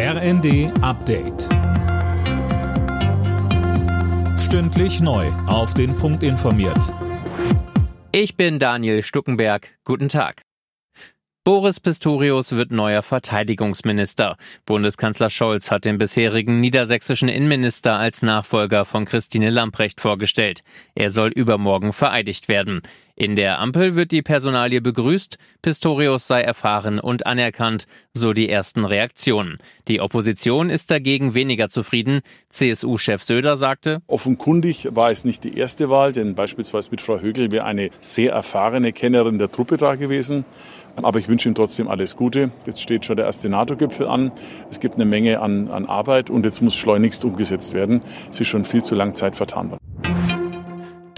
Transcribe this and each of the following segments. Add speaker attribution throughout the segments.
Speaker 1: RND Update. Stündlich neu. Auf den Punkt informiert.
Speaker 2: Ich bin Daniel Stuckenberg. Guten Tag. Boris Pistorius wird neuer Verteidigungsminister. Bundeskanzler Scholz hat den bisherigen niedersächsischen Innenminister als Nachfolger von Christine Lamprecht vorgestellt. Er soll übermorgen vereidigt werden. In der Ampel wird die Personalie begrüßt, Pistorius sei erfahren und anerkannt, so die ersten Reaktionen. Die Opposition ist dagegen weniger zufrieden. CSU-Chef Söder sagte,
Speaker 3: Offenkundig war es nicht die erste Wahl, denn beispielsweise mit Frau Högel wäre eine sehr erfahrene Kennerin der Truppe da gewesen. Aber ich wünsche ihm trotzdem alles Gute. Jetzt steht schon der erste NATO-Gipfel an. Es gibt eine Menge an, an Arbeit und jetzt muss schleunigst umgesetzt werden. Es ist schon viel zu lang Zeit vertan worden.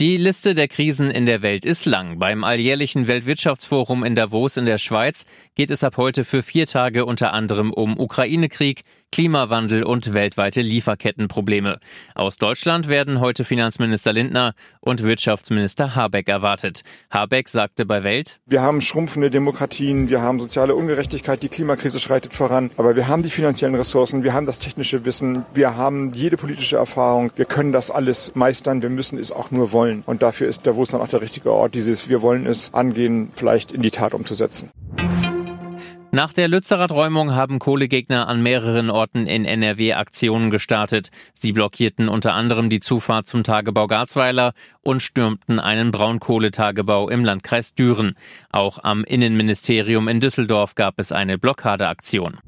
Speaker 2: Die Liste der Krisen in der Welt ist lang. Beim alljährlichen Weltwirtschaftsforum in Davos in der Schweiz geht es ab heute für vier Tage unter anderem um Ukraine-Krieg, Klimawandel und weltweite Lieferkettenprobleme. Aus Deutschland werden heute Finanzminister Lindner und Wirtschaftsminister Habeck erwartet. Habeck sagte bei Welt,
Speaker 4: Wir haben schrumpfende Demokratien, wir haben soziale Ungerechtigkeit, die Klimakrise schreitet voran, aber wir haben die finanziellen Ressourcen, wir haben das technische Wissen, wir haben jede politische Erfahrung, wir können das alles meistern, wir müssen es auch nur wollen. Und dafür ist Davos dann auch der richtige Ort, dieses Wir wollen es angehen, vielleicht in die Tat umzusetzen.
Speaker 2: Nach der Lützerath Räumung haben Kohlegegner an mehreren Orten in NRW Aktionen gestartet. Sie blockierten unter anderem die Zufahrt zum Tagebau Garzweiler und stürmten einen Braunkohletagebau im Landkreis Düren. Auch am Innenministerium in Düsseldorf gab es eine Blockadeaktion.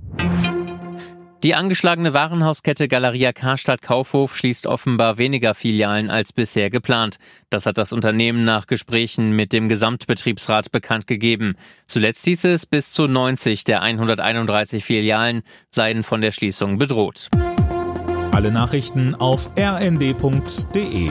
Speaker 2: Die angeschlagene Warenhauskette Galeria Karstadt Kaufhof schließt offenbar weniger Filialen als bisher geplant. Das hat das Unternehmen nach Gesprächen mit dem Gesamtbetriebsrat bekannt gegeben. Zuletzt hieß es, bis zu 90 der 131 Filialen seien von der Schließung bedroht.
Speaker 1: Alle Nachrichten auf rnd.de